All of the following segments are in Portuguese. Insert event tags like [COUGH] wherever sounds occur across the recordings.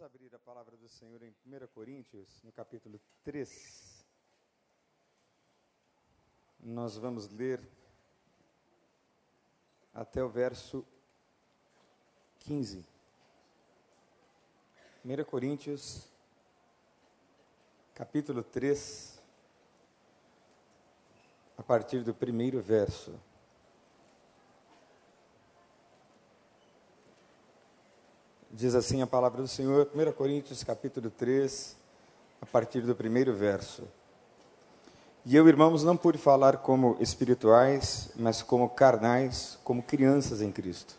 Vamos abrir a palavra do Senhor em 1 Coríntios, no capítulo 3. Nós vamos ler até o verso 15. 1 Coríntios, capítulo 3, a partir do primeiro verso. Diz assim a palavra do Senhor, 1 Coríntios capítulo 3, a partir do primeiro verso. E eu, irmãos, não pude falar como espirituais, mas como carnais, como crianças em Cristo.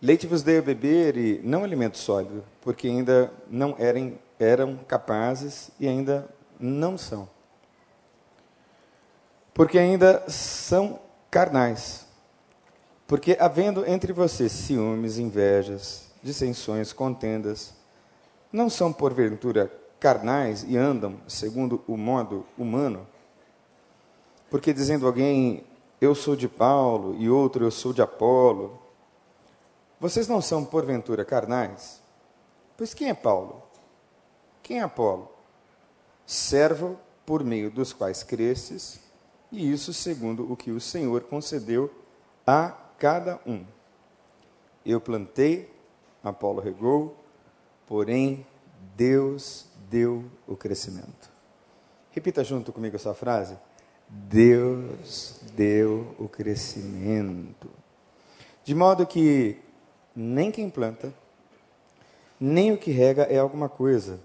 Leite vos dei a beber e não alimento sólido, porque ainda não eram, eram capazes e ainda não são. Porque ainda são carnais. Porque havendo entre vocês ciúmes, invejas, dissensões, contendas, não são porventura carnais e andam segundo o modo humano? Porque dizendo alguém, eu sou de Paulo, e outro, eu sou de Apolo, vocês não são porventura carnais? Pois quem é Paulo? Quem é Apolo? Servo por meio dos quais cresces, e isso segundo o que o Senhor concedeu a cada um. Eu plantei, Apolo regou, porém Deus deu o crescimento. Repita junto comigo essa frase. Deus deu o crescimento. De modo que nem quem planta, nem o que rega é alguma coisa,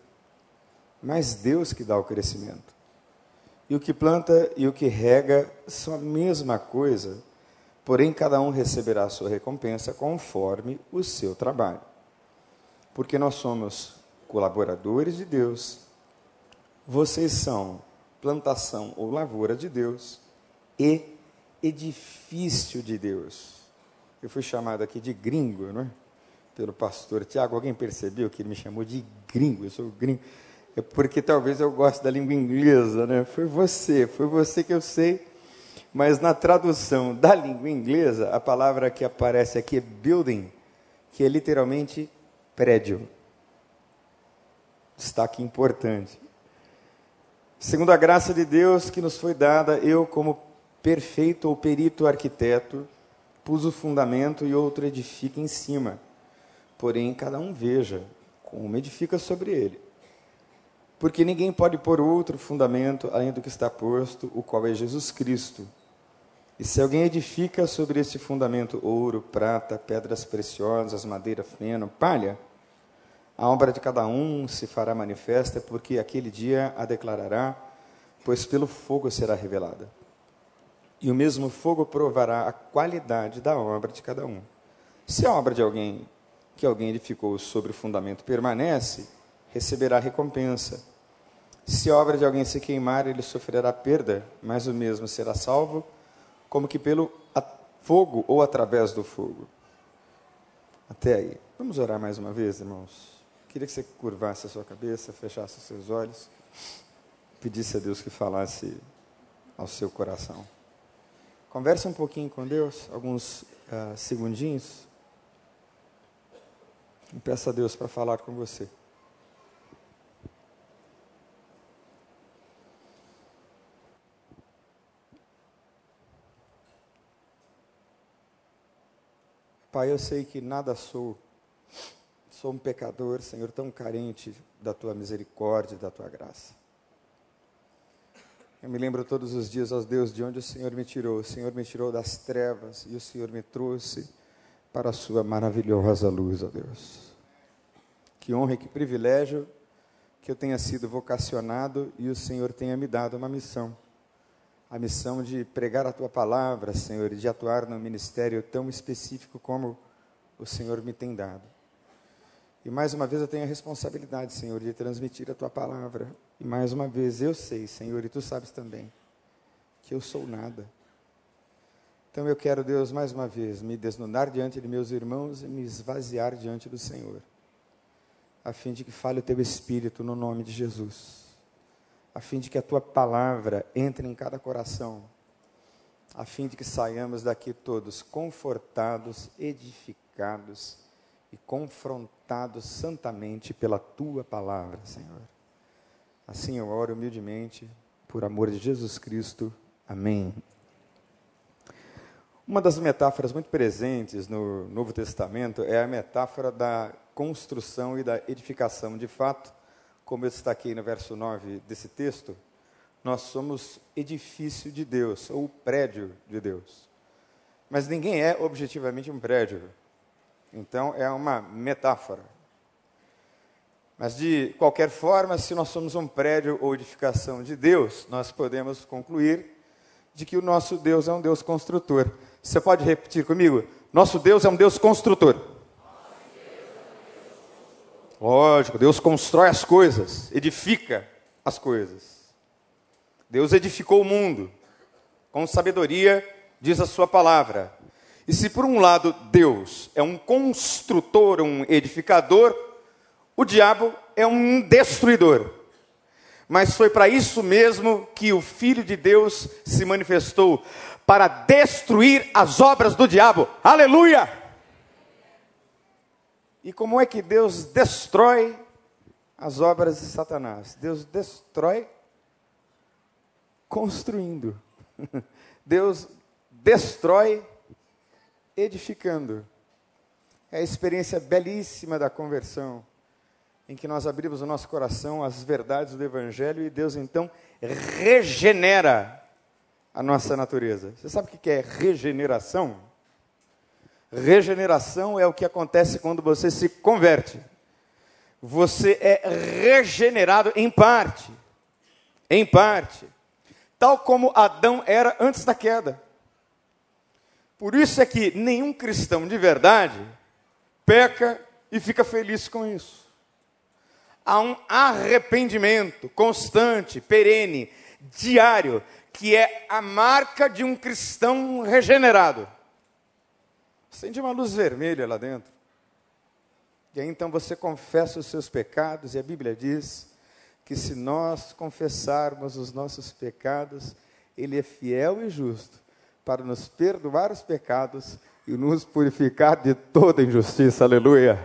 mas Deus que dá o crescimento. E o que planta e o que rega são a mesma coisa, porém cada um receberá a sua recompensa conforme o seu trabalho. Porque nós somos colaboradores de Deus, vocês são plantação ou lavoura de Deus e edifício de Deus. Eu fui chamado aqui de gringo, não é? Pelo pastor Tiago. Alguém percebeu que ele me chamou de gringo? Eu sou gringo. É porque talvez eu goste da língua inglesa, né? Foi você, foi você que eu sei mas na tradução da língua inglesa, a palavra que aparece aqui é building, que é literalmente prédio. Destaque importante. Segundo a graça de Deus que nos foi dada, eu, como perfeito ou perito arquiteto, pus o fundamento e outro edifica em cima. Porém, cada um veja como edifica sobre ele. Porque ninguém pode pôr outro fundamento além do que está posto, o qual é Jesus Cristo. E se alguém edifica sobre esse fundamento ouro, prata, pedras preciosas, madeira, feno, palha, a obra de cada um se fará manifesta, porque aquele dia a declarará, pois pelo fogo será revelada. E o mesmo fogo provará a qualidade da obra de cada um. Se a obra de alguém que alguém edificou sobre o fundamento permanece, receberá recompensa. Se a obra de alguém se queimar, ele sofrerá perda, mas o mesmo será salvo como que pelo fogo ou através do fogo. Até aí. Vamos orar mais uma vez, irmãos? Queria que você curvasse a sua cabeça, fechasse os seus olhos, pedisse a Deus que falasse ao seu coração. Converse um pouquinho com Deus, alguns uh, segundinhos. E peça a Deus para falar com você. Pai, eu sei que nada sou. Sou um pecador, Senhor, tão carente da tua misericórdia e da tua graça. Eu me lembro todos os dias, ó Deus, de onde o Senhor me tirou. O Senhor me tirou das trevas e o Senhor me trouxe para a sua maravilhosa luz, ó Deus. Que honra e que privilégio que eu tenha sido vocacionado e o Senhor tenha me dado uma missão a missão de pregar a tua palavra, Senhor, e de atuar no ministério tão específico como o Senhor me tem dado. E mais uma vez eu tenho a responsabilidade, Senhor, de transmitir a tua palavra. E mais uma vez eu sei, Senhor, e tu sabes também, que eu sou nada. Então eu quero, Deus, mais uma vez, me desnudar diante de meus irmãos e me esvaziar diante do Senhor, a fim de que fale o teu Espírito no nome de Jesus a fim de que a tua palavra entre em cada coração, a fim de que saiamos daqui todos confortados, edificados e confrontados santamente pela tua palavra, Senhor. Assim eu oro humildemente, por amor de Jesus Cristo. Amém. Uma das metáforas muito presentes no Novo Testamento é a metáfora da construção e da edificação. De fato, como eu destaquei no verso 9 desse texto, nós somos edifício de Deus, ou prédio de Deus. Mas ninguém é objetivamente um prédio. Então é uma metáfora. Mas de qualquer forma, se nós somos um prédio ou edificação de Deus, nós podemos concluir de que o nosso Deus é um Deus construtor. Você pode repetir comigo? Nosso Deus é um Deus construtor. Lógico, Deus constrói as coisas, edifica as coisas. Deus edificou o mundo com sabedoria, diz a sua palavra. E se por um lado Deus é um construtor, um edificador, o diabo é um destruidor. Mas foi para isso mesmo que o Filho de Deus se manifestou para destruir as obras do diabo. Aleluia! E como é que Deus destrói as obras de Satanás? Deus destrói construindo. [LAUGHS] Deus destrói edificando. É a experiência belíssima da conversão, em que nós abrimos o nosso coração às verdades do Evangelho e Deus então regenera a nossa natureza. Você sabe o que é regeneração? Regeneração é o que acontece quando você se converte. Você é regenerado em parte. Em parte. Tal como Adão era antes da queda. Por isso é que nenhum cristão de verdade peca e fica feliz com isso. Há um arrependimento constante, perene, diário, que é a marca de um cristão regenerado. Acende uma luz vermelha lá dentro. E aí então você confessa os seus pecados, e a Bíblia diz que se nós confessarmos os nossos pecados, Ele é fiel e justo para nos perdoar os pecados e nos purificar de toda injustiça. Aleluia!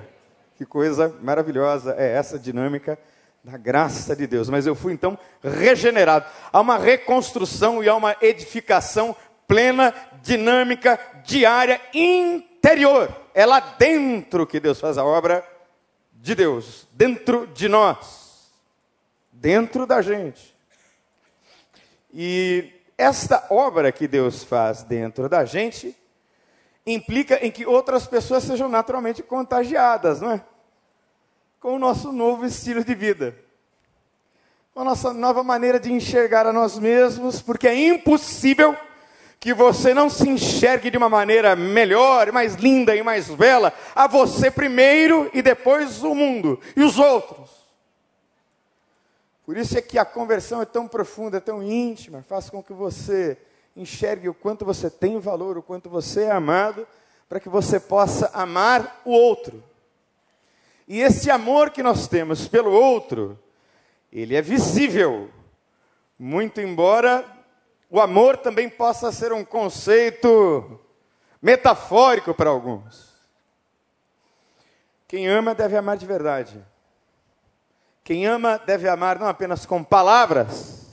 Que coisa maravilhosa é essa dinâmica da graça de Deus. Mas eu fui então regenerado. Há uma reconstrução e há uma edificação plena, dinâmica, diária, interior. É lá dentro que Deus faz a obra de Deus, dentro de nós, dentro da gente. E esta obra que Deus faz dentro da gente implica em que outras pessoas sejam naturalmente contagiadas, não é? Com o nosso novo estilo de vida. Com a nossa nova maneira de enxergar a nós mesmos, porque é impossível que você não se enxergue de uma maneira melhor, mais linda e mais bela, a você primeiro e depois o mundo e os outros. Por isso é que a conversão é tão profunda, é tão íntima, faz com que você enxergue o quanto você tem valor, o quanto você é amado, para que você possa amar o outro. E esse amor que nós temos pelo outro, ele é visível. Muito embora o amor também possa ser um conceito metafórico para alguns. Quem ama deve amar de verdade. Quem ama deve amar não apenas com palavras,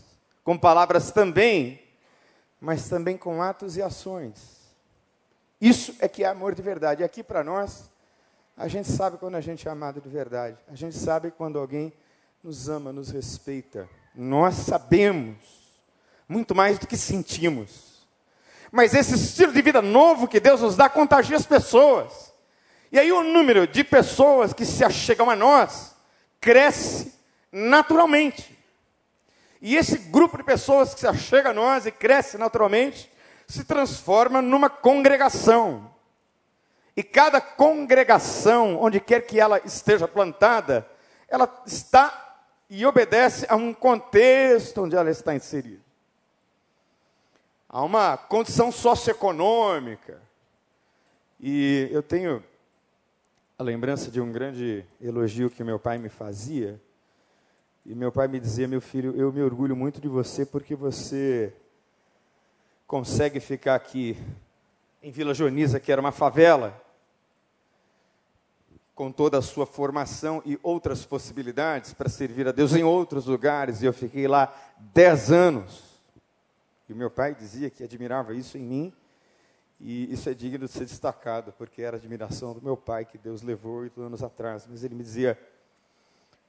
com palavras também, mas também com atos e ações. Isso é que é amor de verdade. E aqui para nós, a gente sabe quando a gente é amado de verdade. A gente sabe quando alguém nos ama, nos respeita. Nós sabemos muito mais do que sentimos. Mas esse estilo de vida novo que Deus nos dá contagia as pessoas. E aí o número de pessoas que se achegam a nós cresce naturalmente. E esse grupo de pessoas que se achega a nós e cresce naturalmente, se transforma numa congregação. E cada congregação, onde quer que ela esteja plantada, ela está e obedece a um contexto onde ela está inserida. Há uma condição socioeconômica. E eu tenho a lembrança de um grande elogio que meu pai me fazia. E meu pai me dizia: Meu filho, eu me orgulho muito de você porque você consegue ficar aqui em Vila Joaniza, que era uma favela, com toda a sua formação e outras possibilidades para servir a Deus em outros lugares, e eu fiquei lá dez anos. E meu pai dizia que admirava isso em mim, e isso é digno de ser destacado, porque era admiração do meu pai que Deus levou oito anos atrás. Mas ele me dizia: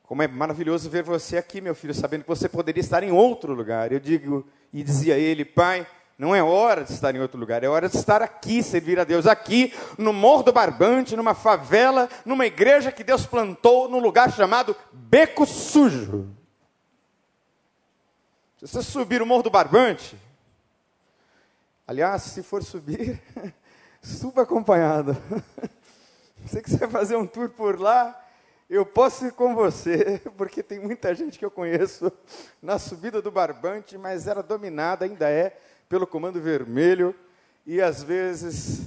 Como é maravilhoso ver você aqui, meu filho, sabendo que você poderia estar em outro lugar. Eu digo, e dizia ele: Pai, não é hora de estar em outro lugar, é hora de estar aqui, servir a Deus, aqui, no Morro do Barbante, numa favela, numa igreja que Deus plantou num lugar chamado Beco Sujo. Se você subir o Morro do Barbante, Aliás, se for subir, [LAUGHS] suba acompanhado. [LAUGHS] Você quiser fazer um tour por lá, eu posso ir com você, [LAUGHS] porque tem muita gente que eu conheço na subida do Barbante, mas era dominada, ainda é, pelo Comando Vermelho, e às vezes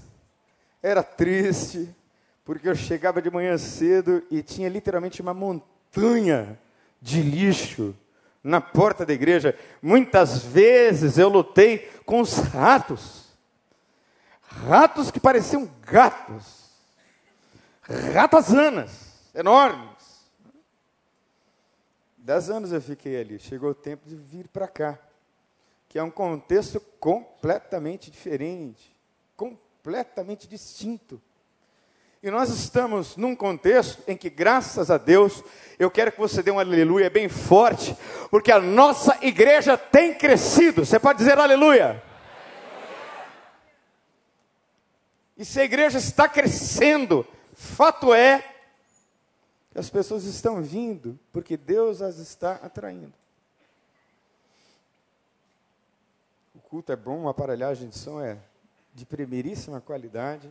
era triste, porque eu chegava de manhã cedo e tinha literalmente uma montanha de lixo na porta da igreja. Muitas vezes eu lutei com os ratos. Ratos que pareciam gatos. Ratazanas, enormes. Dez anos eu fiquei ali. Chegou o tempo de vir para cá. Que é um contexto completamente diferente. Completamente distinto. E nós estamos num contexto em que, graças a Deus, eu quero que você dê um aleluia bem forte, porque a nossa igreja tem crescido. Você pode dizer aleluia? E se a igreja está crescendo, fato é que as pessoas estão vindo, porque Deus as está atraindo. O culto é bom, a aparelhagem de som é de primeiríssima qualidade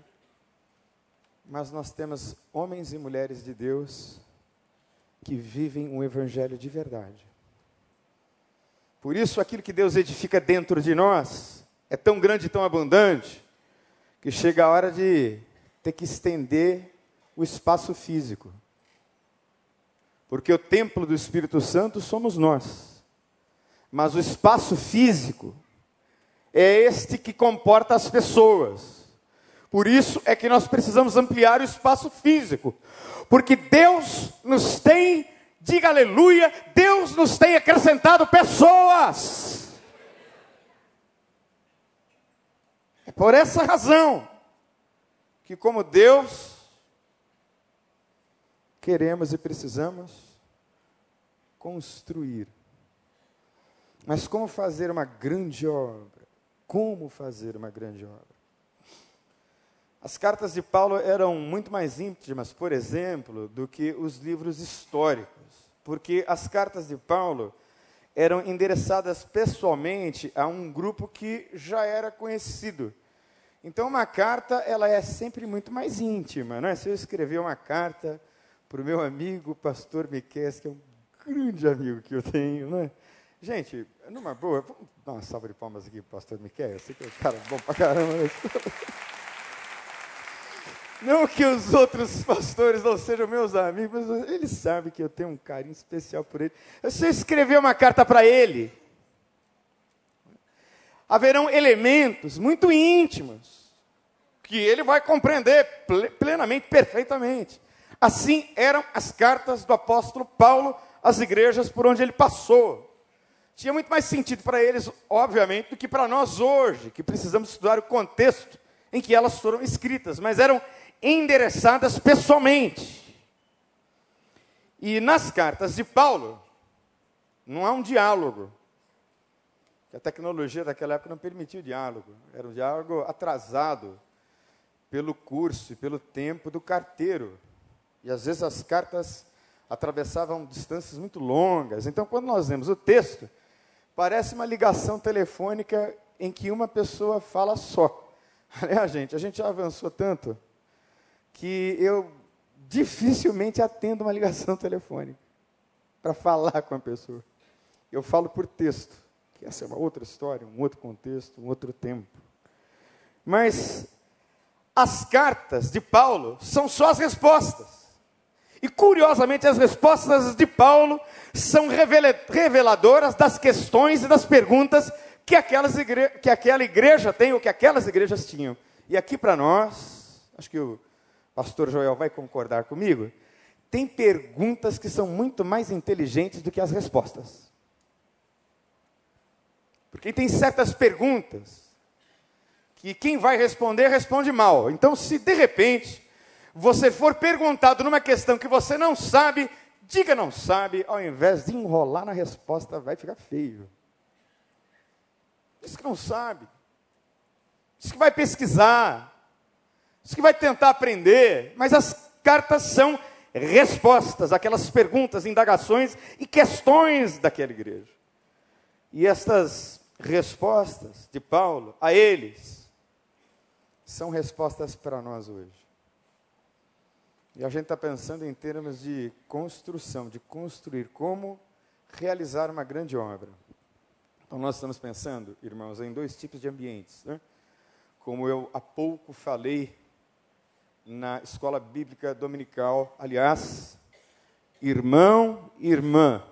mas nós temos homens e mulheres de Deus que vivem um evangelho de verdade. Por isso, aquilo que Deus edifica dentro de nós é tão grande e tão abundante que chega a hora de ter que estender o espaço físico. Porque o templo do Espírito Santo somos nós. Mas o espaço físico é este que comporta as pessoas. Por isso é que nós precisamos ampliar o espaço físico. Porque Deus nos tem, diga aleluia, Deus nos tem acrescentado pessoas. É por essa razão que, como Deus, queremos e precisamos construir. Mas como fazer uma grande obra? Como fazer uma grande obra? As cartas de Paulo eram muito mais íntimas, por exemplo, do que os livros históricos, porque as cartas de Paulo eram endereçadas pessoalmente a um grupo que já era conhecido. Então, uma carta ela é sempre muito mais íntima, não é? Se eu escrever uma carta para o meu amigo, pastor Miquel, que é um grande amigo que eu tenho, não é? Gente, numa boa, vamos dar uma salva de palmas aqui para o pastor Miquel, eu sei que é um cara bom para caramba. Mas... [LAUGHS] Não que os outros pastores não sejam meus amigos, mas ele sabe que eu tenho um carinho especial por ele. Se eu escrever uma carta para ele, haverão elementos muito íntimos que ele vai compreender plenamente, perfeitamente. Assim eram as cartas do apóstolo Paulo às igrejas por onde ele passou. Tinha muito mais sentido para eles, obviamente, do que para nós hoje, que precisamos estudar o contexto em que elas foram escritas, mas eram endereçadas pessoalmente. E nas cartas de Paulo, não há um diálogo. A tecnologia daquela época não permitia o diálogo. Era um diálogo atrasado pelo curso e pelo tempo do carteiro. E às vezes as cartas atravessavam distâncias muito longas. Então, quando nós vemos o texto, parece uma ligação telefônica em que uma pessoa fala só. [LAUGHS] Aliás, gente, a gente já avançou tanto que eu dificilmente atendo uma ligação [LAUGHS] telefônica para falar com a pessoa. Eu falo por texto, que essa é uma outra história, um outro contexto, um outro tempo. Mas as cartas de Paulo são só as respostas. E curiosamente, as respostas de Paulo são reveladoras das questões e das perguntas que, que aquela igreja tem ou que aquelas igrejas tinham. E aqui para nós, acho que o Pastor Joel vai concordar comigo? Tem perguntas que são muito mais inteligentes do que as respostas. Porque tem certas perguntas que quem vai responder responde mal. Então, se de repente você for perguntado numa questão que você não sabe, diga não sabe, ao invés de enrolar na resposta, vai ficar feio. Diz que não sabe. Diz que vai pesquisar. Diz que vai tentar aprender. Mas as cartas são respostas àquelas perguntas, indagações e questões daquela igreja. E estas respostas de Paulo a eles são respostas para nós hoje. E a gente está pensando em termos de construção, de construir, como realizar uma grande obra. Então, nós estamos pensando, irmãos, em dois tipos de ambientes. Né? Como eu há pouco falei na escola bíblica dominical, aliás, irmão e irmã,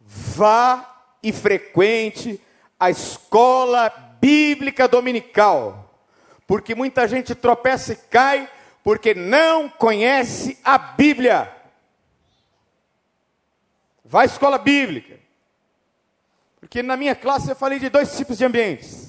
vá e frequente a escola bíblica dominical, porque muita gente tropeça e cai porque não conhece a Bíblia. Vá à escola bíblica. Porque na minha classe eu falei de dois tipos de ambientes.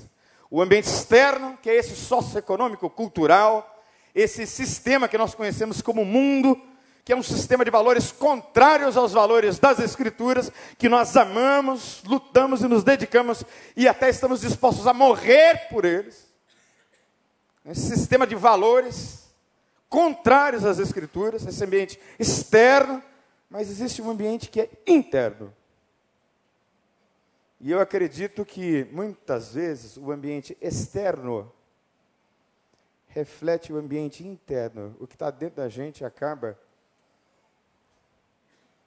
O ambiente externo, que é esse socioeconômico, cultural, esse sistema que nós conhecemos como mundo, que é um sistema de valores contrários aos valores das Escrituras, que nós amamos, lutamos e nos dedicamos e até estamos dispostos a morrer por eles. Esse sistema de valores contrários às Escrituras, esse ambiente externo, mas existe um ambiente que é interno. E eu acredito que muitas vezes o ambiente externo reflete o ambiente interno. O que está dentro da gente acaba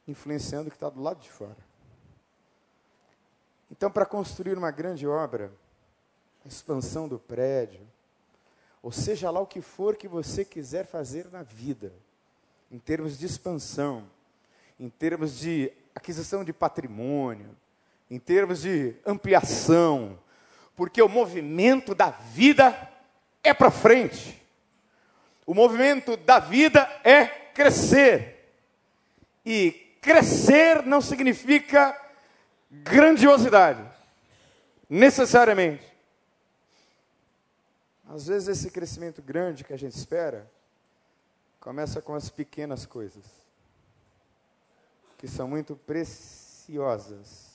influenciando o que está do lado de fora. Então, para construir uma grande obra, a expansão do prédio, ou seja lá o que for que você quiser fazer na vida, em termos de expansão, em termos de aquisição de patrimônio, em termos de ampliação, porque o movimento da vida é para frente. O movimento da vida é crescer. E crescer não significa grandiosidade, necessariamente. Às vezes esse crescimento grande que a gente espera começa com as pequenas coisas, que são muito preciosas.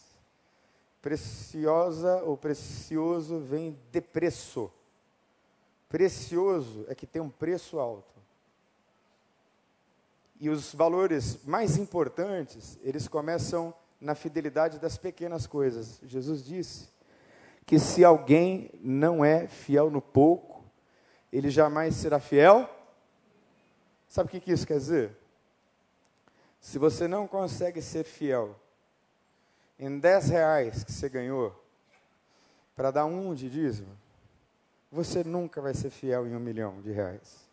Preciosa ou precioso vem de preço. Precioso é que tem um preço alto. E os valores mais importantes, eles começam na fidelidade das pequenas coisas. Jesus disse: que se alguém não é fiel no pouco, ele jamais será fiel. Sabe o que isso quer dizer? Se você não consegue ser fiel em 10 reais que você ganhou para dar um de dízimo, você nunca vai ser fiel em um milhão de reais.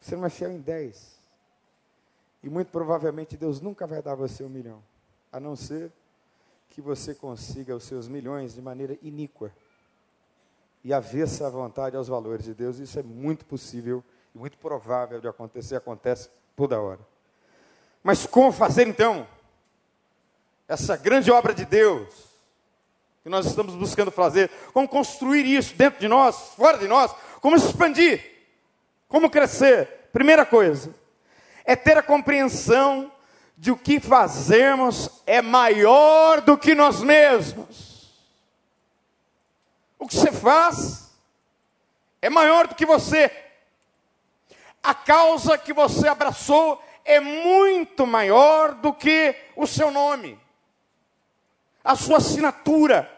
Você não é fiel em 10. E muito provavelmente Deus nunca vai dar você um milhão, a não ser que você consiga os seus milhões de maneira iníqua e avessa à vontade aos valores de Deus. Isso é muito possível e muito provável de acontecer, acontece toda hora. Mas como fazer então essa grande obra de Deus que nós estamos buscando fazer? Como construir isso dentro de nós, fora de nós? Como expandir? Como crescer? Primeira coisa é ter a compreensão de o que fazemos é maior do que nós mesmos. O que você faz é maior do que você. A causa que você abraçou é muito maior do que o seu nome, a sua assinatura,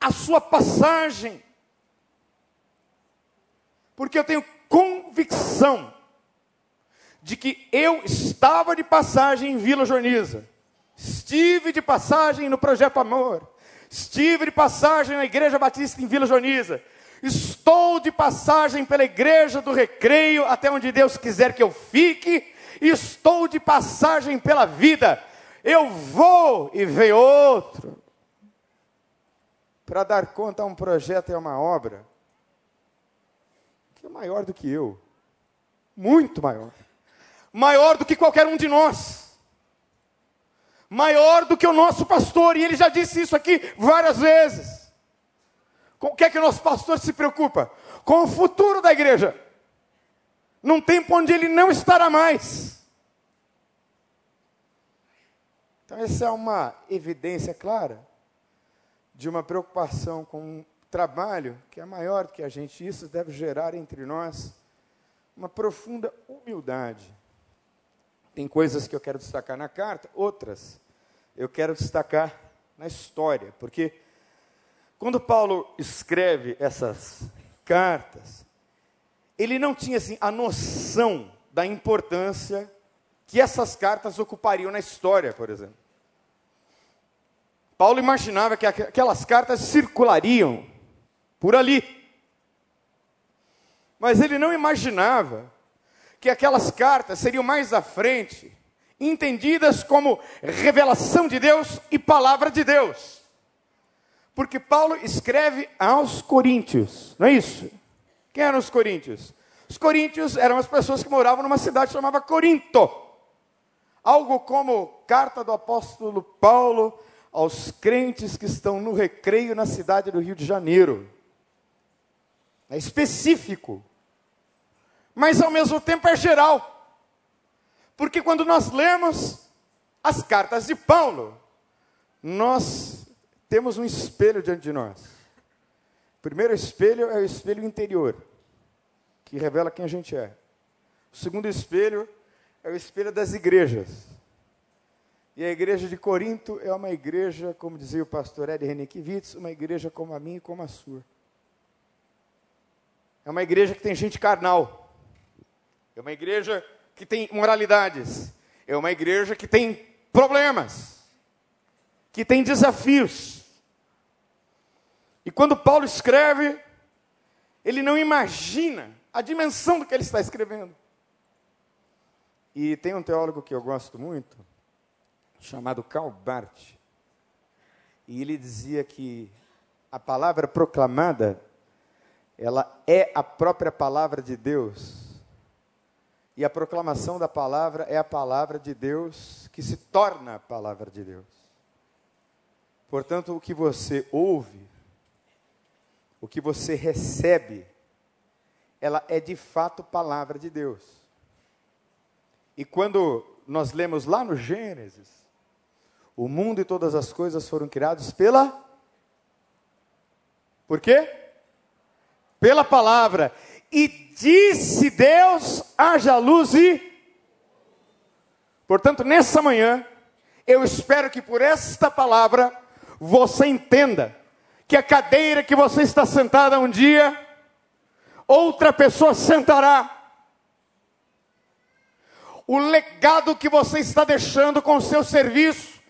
a sua passagem. Porque eu tenho convicção de que eu estava de passagem em Vila Jorniza, estive de passagem no Projeto Amor, estive de passagem na Igreja Batista em Vila Jorniza, estou de passagem pela Igreja do Recreio, até onde Deus quiser que eu fique, estou de passagem pela vida, eu vou e ver outro. Para dar conta a um projeto e a uma obra, Você é maior do que eu. Muito maior. Maior do que qualquer um de nós. Maior do que o nosso pastor. E ele já disse isso aqui várias vezes. Com o que é que o nosso pastor se preocupa? Com o futuro da igreja. Num tempo onde ele não estará mais. Então, essa é uma evidência clara de uma preocupação com um trabalho que é maior do que a gente. Isso deve gerar entre nós uma profunda humildade. Tem coisas que eu quero destacar na carta, outras eu quero destacar na história, porque quando Paulo escreve essas cartas, ele não tinha assim a noção da importância que essas cartas ocupariam na história, por exemplo. Paulo imaginava que aquelas cartas circulariam por ali. Mas ele não imaginava que aquelas cartas seriam mais à frente entendidas como revelação de Deus e palavra de Deus. Porque Paulo escreve aos coríntios, não é isso? Quem eram os coríntios? Os coríntios eram as pessoas que moravam numa cidade chamada Corinto algo como carta do apóstolo Paulo aos crentes que estão no recreio na cidade do Rio de Janeiro. É específico, mas ao mesmo tempo é geral. Porque quando nós lemos as cartas de Paulo, nós temos um espelho diante de nós. O primeiro espelho é o espelho interior, que revela quem a gente é. O segundo espelho é o espelho das igrejas. E a igreja de Corinto é uma igreja, como dizia o pastor Ed Renekiewicz, uma igreja como a minha e como a sua. É uma igreja que tem gente carnal. É uma igreja que tem moralidades. É uma igreja que tem problemas. Que tem desafios. E quando Paulo escreve, ele não imagina a dimensão do que ele está escrevendo. E tem um teólogo que eu gosto muito, chamado Karl Barth. E ele dizia que a palavra proclamada, ela é a própria palavra de Deus. E a proclamação da palavra é a palavra de Deus que se torna a palavra de Deus. Portanto, o que você ouve, o que você recebe, ela é de fato palavra de Deus. E quando nós lemos lá no Gênesis, o mundo e todas as coisas foram criados pela. Por quê? Pela palavra. E disse Deus: haja luz e. Portanto, nessa manhã, eu espero que por esta palavra você entenda que a cadeira que você está sentada um dia, outra pessoa sentará o legado que você está deixando com o seu serviço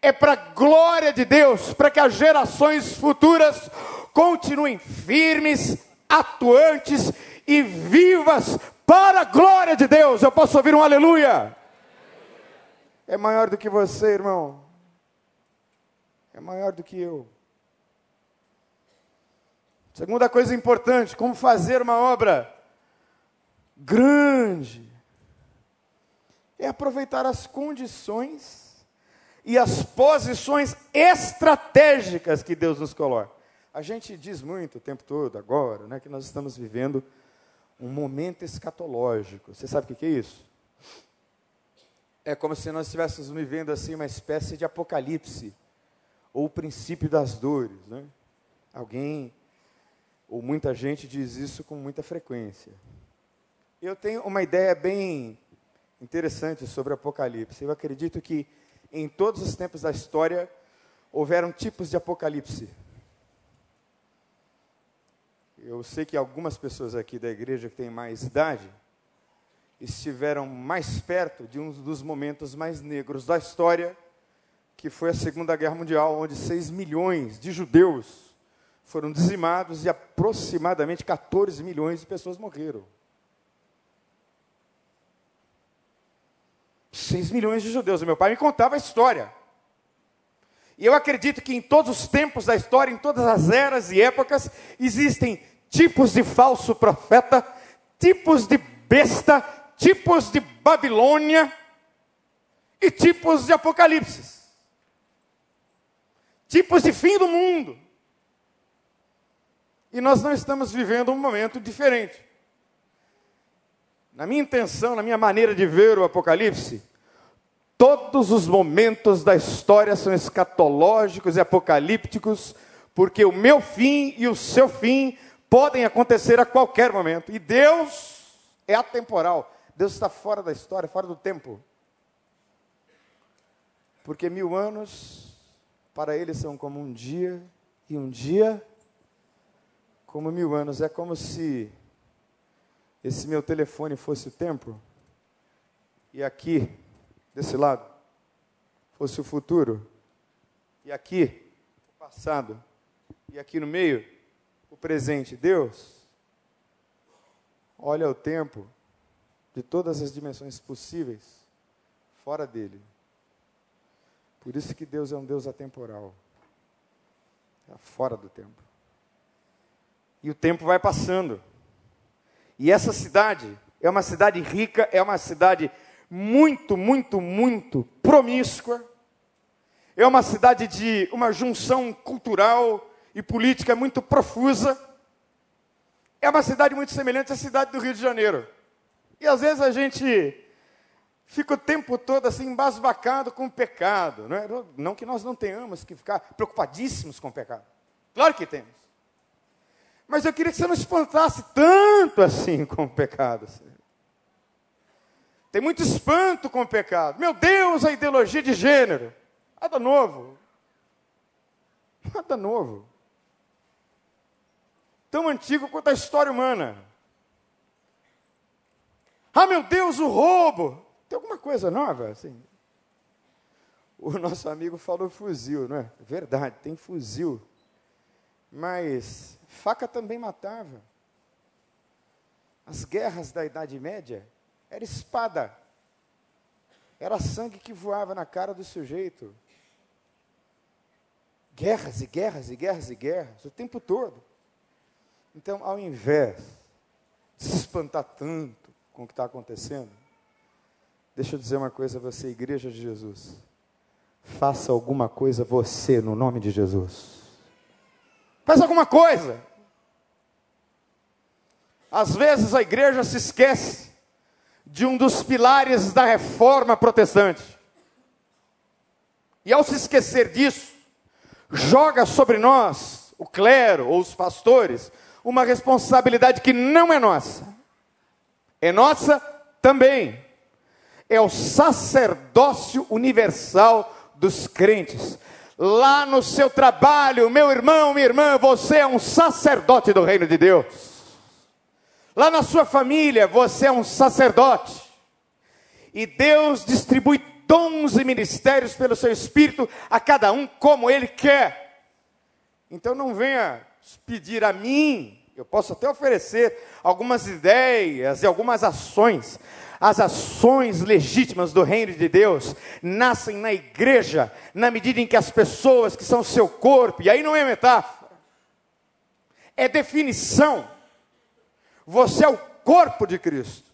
é para a glória de Deus, para que as gerações futuras continuem firmes, atuantes e vivas para a glória de Deus. Eu posso ouvir um aleluia? É maior do que você, irmão. É maior do que eu. Segunda coisa importante, como fazer uma obra grande é aproveitar as condições e as posições estratégicas que Deus nos coloca. A gente diz muito o tempo todo, agora, né, que nós estamos vivendo um momento escatológico. Você sabe o que é isso? É como se nós estivéssemos vivendo assim uma espécie de apocalipse, ou o princípio das dores. Né? Alguém, ou muita gente diz isso com muita frequência. Eu tenho uma ideia bem interessante sobre Apocalipse. Eu acredito que em todos os tempos da história houveram tipos de Apocalipse. Eu sei que algumas pessoas aqui da igreja que têm mais idade estiveram mais perto de um dos momentos mais negros da história, que foi a Segunda Guerra Mundial, onde 6 milhões de judeus foram dizimados e aproximadamente 14 milhões de pessoas morreram. 6 milhões de judeus. O meu pai me contava a história. E eu acredito que em todos os tempos da história, em todas as eras e épocas, existem tipos de falso profeta tipos de besta, tipos de Babilônia e tipos de Apocalipse. Tipos de fim do mundo. E nós não estamos vivendo um momento diferente. Na minha intenção, na minha maneira de ver o Apocalipse, todos os momentos da história são escatológicos e apocalípticos, porque o meu fim e o seu fim podem acontecer a qualquer momento. E Deus é atemporal. Deus está fora da história, fora do tempo. Porque mil anos, para Ele, são como um dia, e um dia, como mil anos. É como se esse meu telefone fosse o tempo, e aqui, desse lado, fosse o futuro, e aqui, o passado, e aqui no meio, o presente. Deus, olha o tempo de todas as dimensões possíveis fora dele. Por isso que Deus é um Deus atemporal. É fora do tempo. E o tempo vai passando. E essa cidade é uma cidade rica, é uma cidade muito, muito, muito promíscua. É uma cidade de uma junção cultural e política muito profusa. É uma cidade muito semelhante à cidade do Rio de Janeiro. E às vezes a gente fica o tempo todo assim embasbacado com o pecado. Não, é? não que nós não tenhamos que ficar preocupadíssimos com o pecado. Claro que temos. Mas eu queria que você não espantasse tanto assim com o pecado. Tem muito espanto com o pecado. Meu Deus, a ideologia de gênero. Nada novo. Nada novo. Tão antigo quanto a história humana. Ah, meu Deus, o roubo. Tem alguma coisa nova assim? O nosso amigo falou fuzil, não é? Verdade, tem fuzil. Mas faca também matava. As guerras da Idade Média era espada. Era sangue que voava na cara do sujeito. Guerras e guerras e guerras e guerras, o tempo todo. Então, ao invés de se espantar tanto com o que está acontecendo, deixa eu dizer uma coisa a você, igreja de Jesus. Faça alguma coisa você, no nome de Jesus. Faz alguma coisa. Às vezes a igreja se esquece de um dos pilares da reforma protestante. E ao se esquecer disso, joga sobre nós, o clero ou os pastores, uma responsabilidade que não é nossa. É nossa também. É o sacerdócio universal dos crentes lá no seu trabalho, meu irmão, minha irmã, você é um sacerdote do reino de Deus. Lá na sua família, você é um sacerdote. E Deus distribui dons e ministérios pelo seu espírito a cada um como ele quer. Então não venha pedir a mim, eu posso até oferecer algumas ideias e algumas ações, as ações legítimas do reino de Deus nascem na igreja, na medida em que as pessoas que são seu corpo, e aí não é metáfora, é definição. Você é o corpo de Cristo.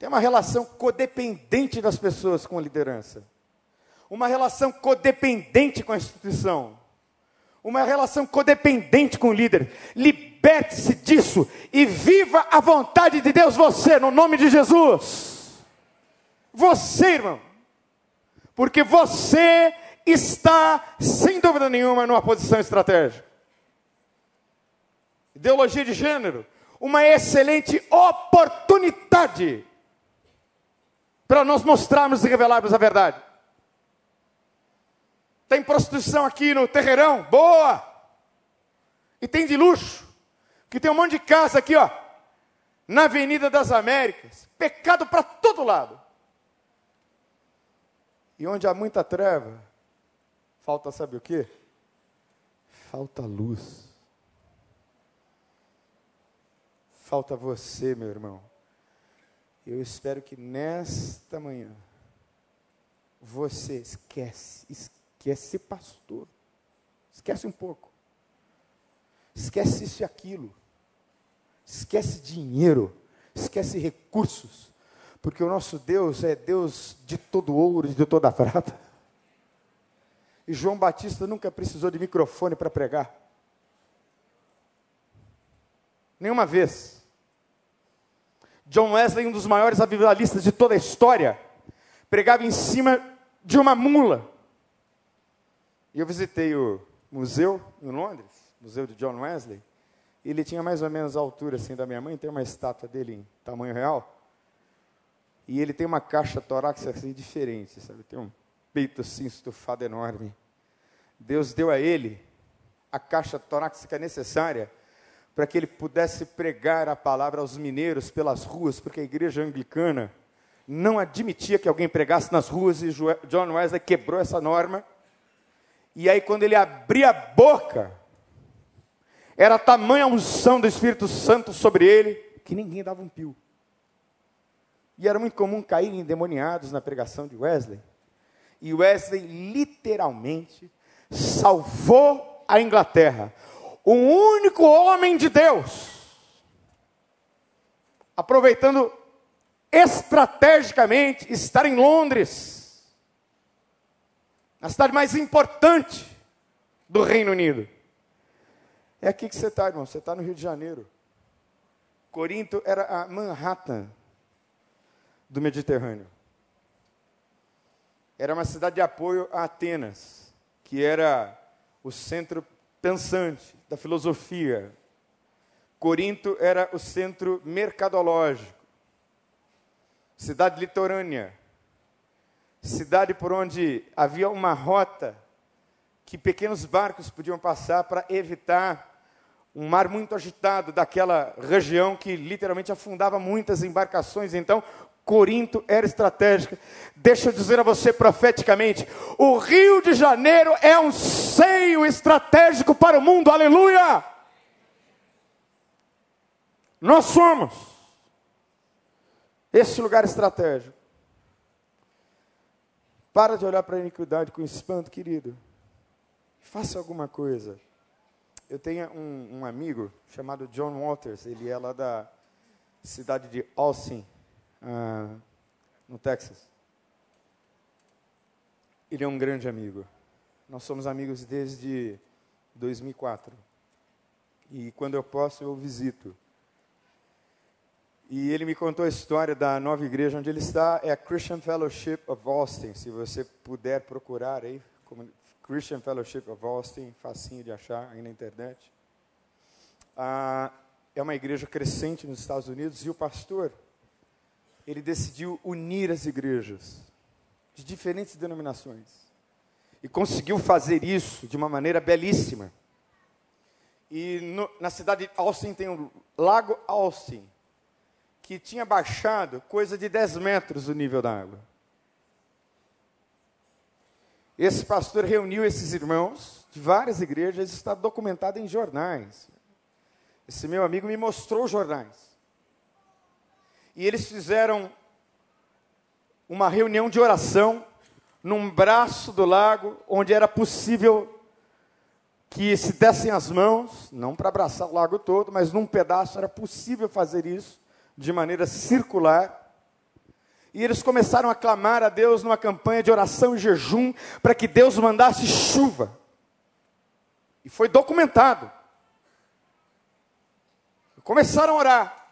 Tem uma relação codependente das pessoas com a liderança, uma relação codependente com a instituição uma relação codependente com o líder. Liberte-se disso e viva a vontade de Deus, você, no nome de Jesus. Você, irmão, porque você está, sem dúvida nenhuma, numa posição estratégica. Ideologia de gênero, uma excelente oportunidade para nós mostrarmos e revelarmos a verdade. Tem prostituição aqui no terreirão? Boa! E tem de luxo. Que tem um monte de casa aqui, ó. Na Avenida das Américas. Pecado para todo lado. E onde há muita treva, falta sabe o quê? Falta luz. Falta você, meu irmão. Eu espero que nesta manhã você esquece, esquece pastor. Esquece um pouco. Esquece isso e aquilo. Esquece dinheiro, esquece recursos, porque o nosso Deus é Deus de todo ouro, de toda prata. E João Batista nunca precisou de microfone para pregar. Nenhuma vez. John Wesley, um dos maiores avivalistas de toda a história, pregava em cima de uma mula. E eu visitei o museu em Londres, museu de John Wesley, e ele tinha mais ou menos a altura assim da minha mãe, tem uma estátua dele em tamanho real. E ele tem uma caixa torácica assim diferente, sabe? Tem um peito assim estufado enorme. Deus deu a ele a caixa torácica necessária para que ele pudesse pregar a palavra aos mineiros pelas ruas, porque a igreja anglicana não admitia que alguém pregasse nas ruas e John Wesley quebrou essa norma. E aí, quando ele abria a boca, era tamanha unção do Espírito Santo sobre ele que ninguém dava um pio. E era muito comum cair endemoniados na pregação de Wesley. E Wesley literalmente salvou a Inglaterra o único homem de Deus, aproveitando estrategicamente estar em Londres, a cidade mais importante do Reino Unido. É aqui que você está, irmão, você está no Rio de Janeiro. Corinto era a Manhattan do Mediterrâneo. Era uma cidade de apoio a Atenas, que era o centro pensante, da filosofia. Corinto era o centro mercadológico. Cidade litorânea. Cidade por onde havia uma rota que pequenos barcos podiam passar para evitar um mar muito agitado daquela região que literalmente afundava muitas embarcações. Então, Corinto era estratégica. Deixa eu dizer a você profeticamente: o Rio de Janeiro é um seio estratégico para o mundo, aleluia! Nós somos esse lugar estratégico. Para de olhar para a iniquidade com espanto, querido. Faça alguma coisa. Eu tenho um, um amigo chamado John Walters, ele é lá da cidade de Austin, ah, no Texas. Ele é um grande amigo. Nós somos amigos desde 2004. E quando eu posso, eu visito. E ele me contou a história da nova igreja onde ele está, é a Christian Fellowship of Austin. Se você puder procurar aí, Christian Fellowship of Austin, facinho de achar aí na internet. Ah, é uma igreja crescente nos Estados Unidos e o pastor ele decidiu unir as igrejas de diferentes denominações. E conseguiu fazer isso de uma maneira belíssima. E no, na cidade de Austin tem o Lago Austin, que tinha baixado coisa de 10 metros o nível da água. Esse pastor reuniu esses irmãos de várias igrejas, está documentado em jornais. Esse meu amigo me mostrou jornais. E eles fizeram uma reunião de oração num braço do lago, onde era possível que se dessem as mãos, não para abraçar o lago todo, mas num pedaço era possível fazer isso de maneira circular. E eles começaram a clamar a Deus numa campanha de oração e jejum para que Deus mandasse chuva. E foi documentado. Começaram a orar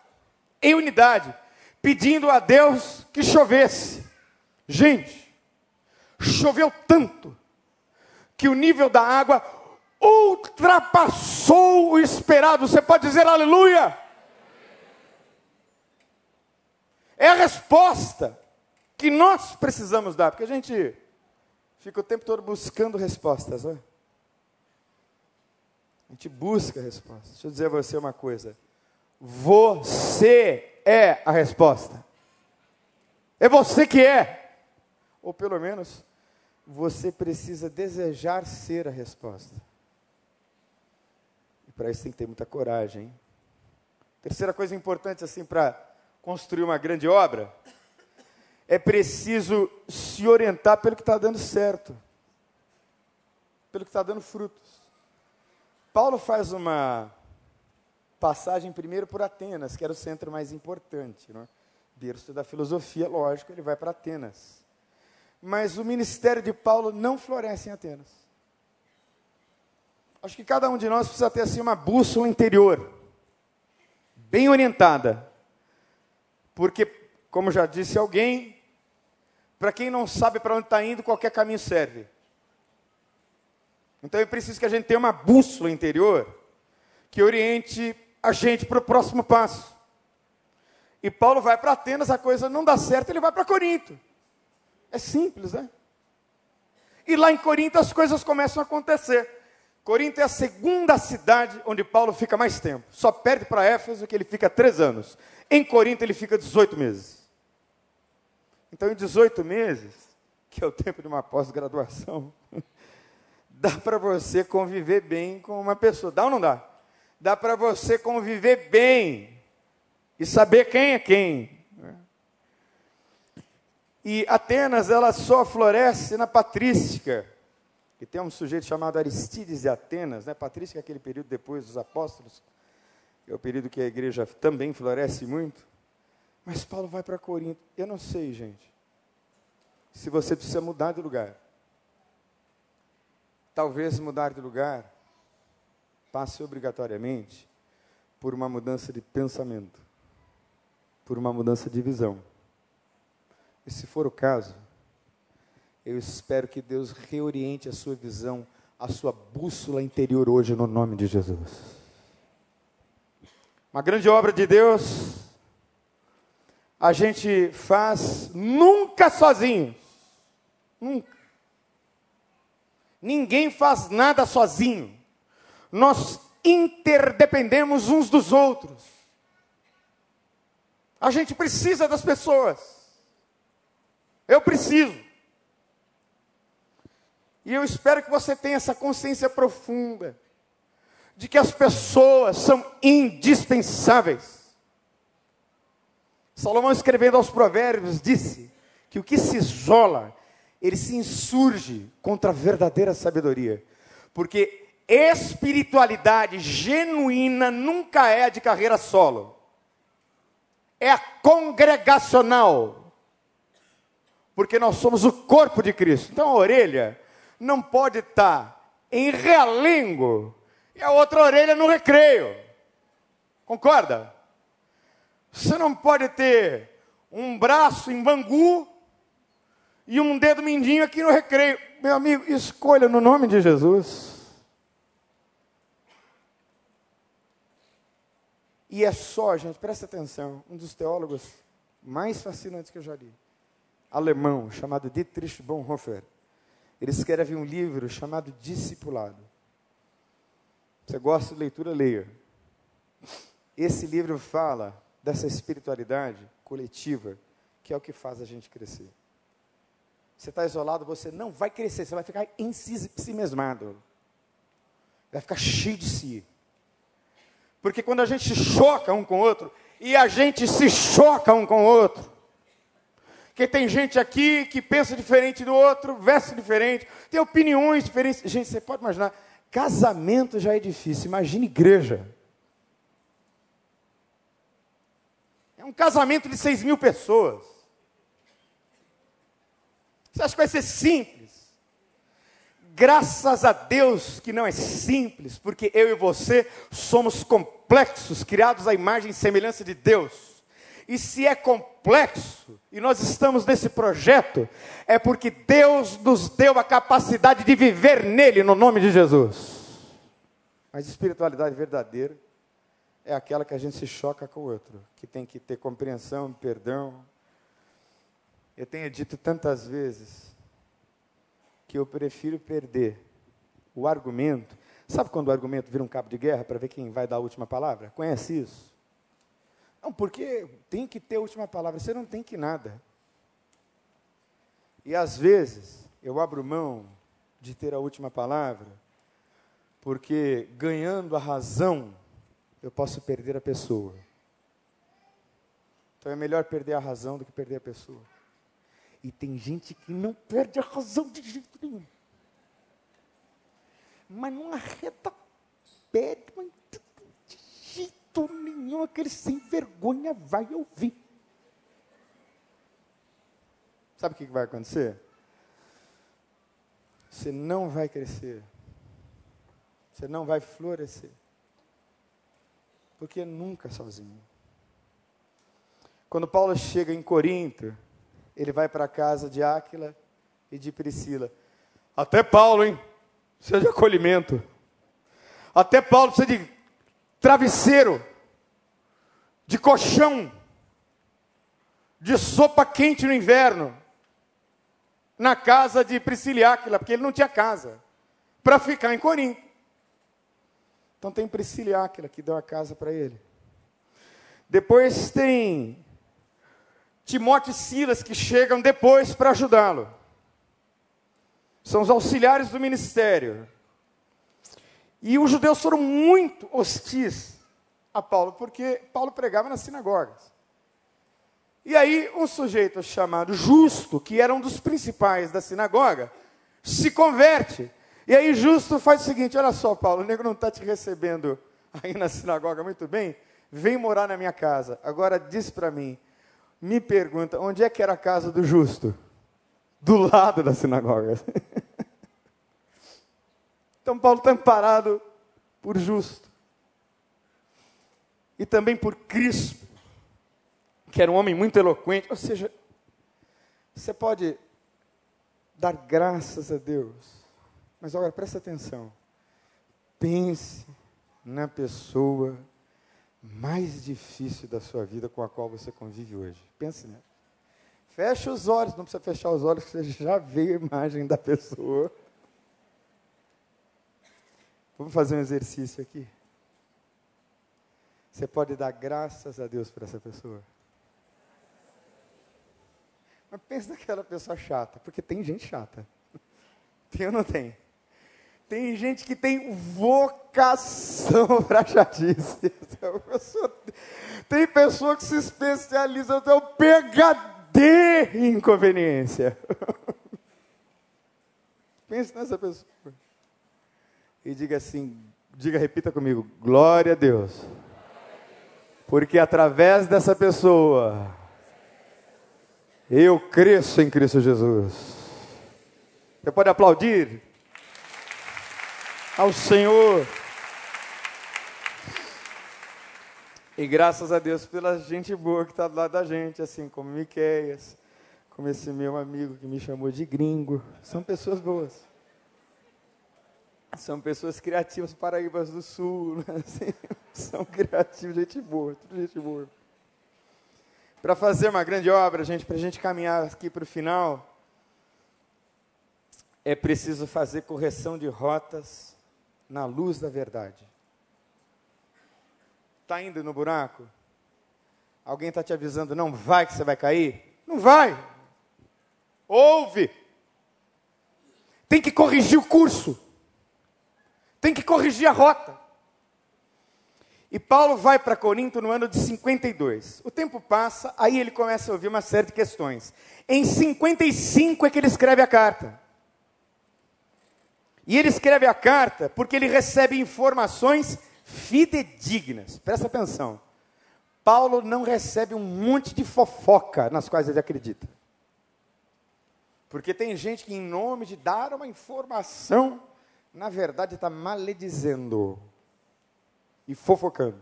em unidade pedindo a Deus que chovesse. Gente, choveu tanto que o nível da água ultrapassou o esperado. Você pode dizer aleluia? É a resposta que nós precisamos dar, porque a gente fica o tempo todo buscando respostas, né? A gente busca respostas. Deixa eu dizer a você uma coisa. Você é a resposta. É você que é. Ou pelo menos, você precisa desejar ser a resposta. E para isso tem que ter muita coragem. Hein? Terceira coisa importante, assim, para construir uma grande obra, é preciso se orientar pelo que está dando certo, pelo que está dando frutos. Paulo faz uma passagem primeiro por Atenas, que era o centro mais importante. Né? Berço da filosofia, lógico, ele vai para Atenas. Mas o ministério de Paulo não floresce em Atenas. Acho que cada um de nós precisa ter assim uma bússola interior, bem orientada. Porque, como já disse alguém, para quem não sabe para onde está indo, qualquer caminho serve. Então é preciso que a gente tenha uma bússola interior que oriente a gente para o próximo passo. E Paulo vai para Atenas, a coisa não dá certo, ele vai para Corinto. É simples, né? E lá em Corinto as coisas começam a acontecer. Corinto é a segunda cidade onde Paulo fica mais tempo. Só perde para Éfeso que ele fica três anos. Em Corinto ele fica 18 meses. Então, em 18 meses, que é o tempo de uma pós-graduação, [LAUGHS] dá para você conviver bem com uma pessoa. Dá ou não dá? Dá para você conviver bem e saber quem é quem. E Atenas, ela só floresce na patrística. E tem um sujeito chamado Aristides de Atenas, né? Patrística é aquele período depois dos apóstolos, que é o período que a igreja também floresce muito. Mas Paulo vai para Corinto. Eu não sei, gente, se você precisa mudar de lugar. Talvez mudar de lugar passe obrigatoriamente por uma mudança de pensamento, por uma mudança de visão. E se for o caso, eu espero que Deus reoriente a sua visão, a sua bússola interior hoje, no nome de Jesus. Uma grande obra de Deus, a gente faz nunca sozinho. Nunca. Ninguém faz nada sozinho. Nós interdependemos uns dos outros. A gente precisa das pessoas. Eu preciso. E eu espero que você tenha essa consciência profunda de que as pessoas são indispensáveis. Salomão, escrevendo aos Provérbios, disse que o que se isola ele se insurge contra a verdadeira sabedoria. Porque espiritualidade genuína nunca é de carreira solo. É a congregacional. Porque nós somos o corpo de Cristo. Então a orelha não pode estar em realengo e a outra orelha no recreio. Concorda? Você não pode ter um braço em Bangu e um dedo mindinho aqui no recreio. Meu amigo, escolha no nome de Jesus. E é só, gente, presta atenção, um dos teólogos mais fascinantes que eu já li, alemão, chamado Dietrich Bonhoeffer. Ele escreve um livro chamado Discipulado. Você gosta de leitura, leia. Esse livro fala dessa espiritualidade coletiva, que é o que faz a gente crescer. Você está isolado, você não vai crescer, você vai ficar em si, si mesmado. Vai ficar cheio de si. Porque quando a gente choca um com o outro, e a gente se choca um com o outro, que tem gente aqui que pensa diferente do outro, veste diferente, tem opiniões diferentes. Gente, você pode imaginar, casamento já é difícil, imagine igreja. É um casamento de seis mil pessoas. Você acha que vai ser simples? Graças a Deus que não é simples, porque eu e você somos complexos, criados à imagem e semelhança de Deus. E se é complexo, e nós estamos nesse projeto, é porque Deus nos deu a capacidade de viver nele, no nome de Jesus. Mas espiritualidade verdadeira é aquela que a gente se choca com o outro, que tem que ter compreensão, perdão, eu tenho dito tantas vezes que eu prefiro perder o argumento. Sabe quando o argumento vira um cabo de guerra para ver quem vai dar a última palavra? Conhece isso? Não, porque tem que ter a última palavra, você não tem que nada. E às vezes eu abro mão de ter a última palavra, porque ganhando a razão, eu posso perder a pessoa. Então é melhor perder a razão do que perder a pessoa. E tem gente que não perde a razão de jeito nenhum. Mas não arreta pé de jeito nenhum, aquele sem vergonha vai ouvir. Sabe o que vai acontecer? Você não vai crescer. Você não vai florescer. Porque nunca sozinho. Quando Paulo chega em Corinto, ele vai para a casa de Áquila e de Priscila. Até Paulo, hein? Precisa de acolhimento. Até Paulo precisa de travesseiro, de colchão, de sopa quente no inverno, na casa de Priscila e Áquila, porque ele não tinha casa, para ficar em Corinto. Então tem Priscila e Áquila que deu a casa para ele. Depois tem Timóteo e Silas que chegam depois para ajudá-lo. São os auxiliares do ministério. E os judeus foram muito hostis a Paulo, porque Paulo pregava nas sinagogas. E aí, um sujeito chamado Justo, que era um dos principais da sinagoga, se converte. E aí, Justo faz o seguinte: olha só, Paulo, o nego não está te recebendo aí na sinagoga muito bem, vem morar na minha casa. Agora diz para mim, me pergunta, onde é que era a casa do justo? Do lado da sinagoga. [LAUGHS] então Paulo está amparado por justo. E também por Crispo, que era um homem muito eloquente. Ou seja, você pode dar graças a Deus. Mas agora presta atenção. Pense na pessoa mais difícil da sua vida com a qual você convive hoje. Pense nela. Fecha os olhos, não precisa fechar os olhos, você já vê a imagem da pessoa. Vamos fazer um exercício aqui. Você pode dar graças a Deus por essa pessoa. Mas pensa naquela pessoa chata, porque tem gente chata. Tem ou não tem? Tem gente que tem vocação [LAUGHS] para chatice. Tem pessoa que se especializa até o PHD em inconveniência. [LAUGHS] Pense nessa pessoa. E diga assim, diga, repita comigo, glória a Deus. Porque através dessa pessoa, eu cresço em Cristo Jesus. Você pode aplaudir? ao Senhor. E graças a Deus pela gente boa que está do lado da gente, assim como Miqueias, como esse meu amigo que me chamou de gringo. São pessoas boas. São pessoas criativas, Paraíbas do Sul, [LAUGHS] né? assim, são criativos, gente boa, tudo gente boa. Para fazer uma grande obra, gente, para a gente caminhar aqui para o final, é preciso fazer correção de rotas na luz da verdade. Está indo no buraco? Alguém está te avisando, não vai que você vai cair? Não vai. Ouve. Tem que corrigir o curso. Tem que corrigir a rota. E Paulo vai para Corinto no ano de 52. O tempo passa, aí ele começa a ouvir uma série de questões. Em 55 é que ele escreve a carta. E ele escreve a carta porque ele recebe informações fidedignas. Presta atenção. Paulo não recebe um monte de fofoca nas quais ele acredita. Porque tem gente que, em nome de dar uma informação, na verdade está maledizendo e fofocando.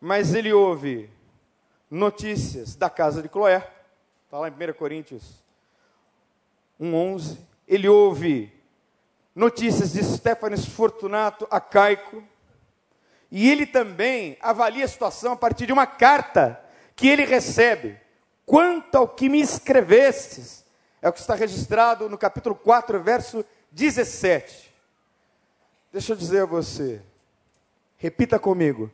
Mas ele ouve notícias da casa de Cloé, está lá em 1 Coríntios 1,11. Ele ouve notícias de Stefanes Fortunato a Caico. E ele também avalia a situação a partir de uma carta que ele recebe. Quanto ao que me escrevestes, é o que está registrado no capítulo 4, verso 17. Deixa eu dizer a você, repita comigo.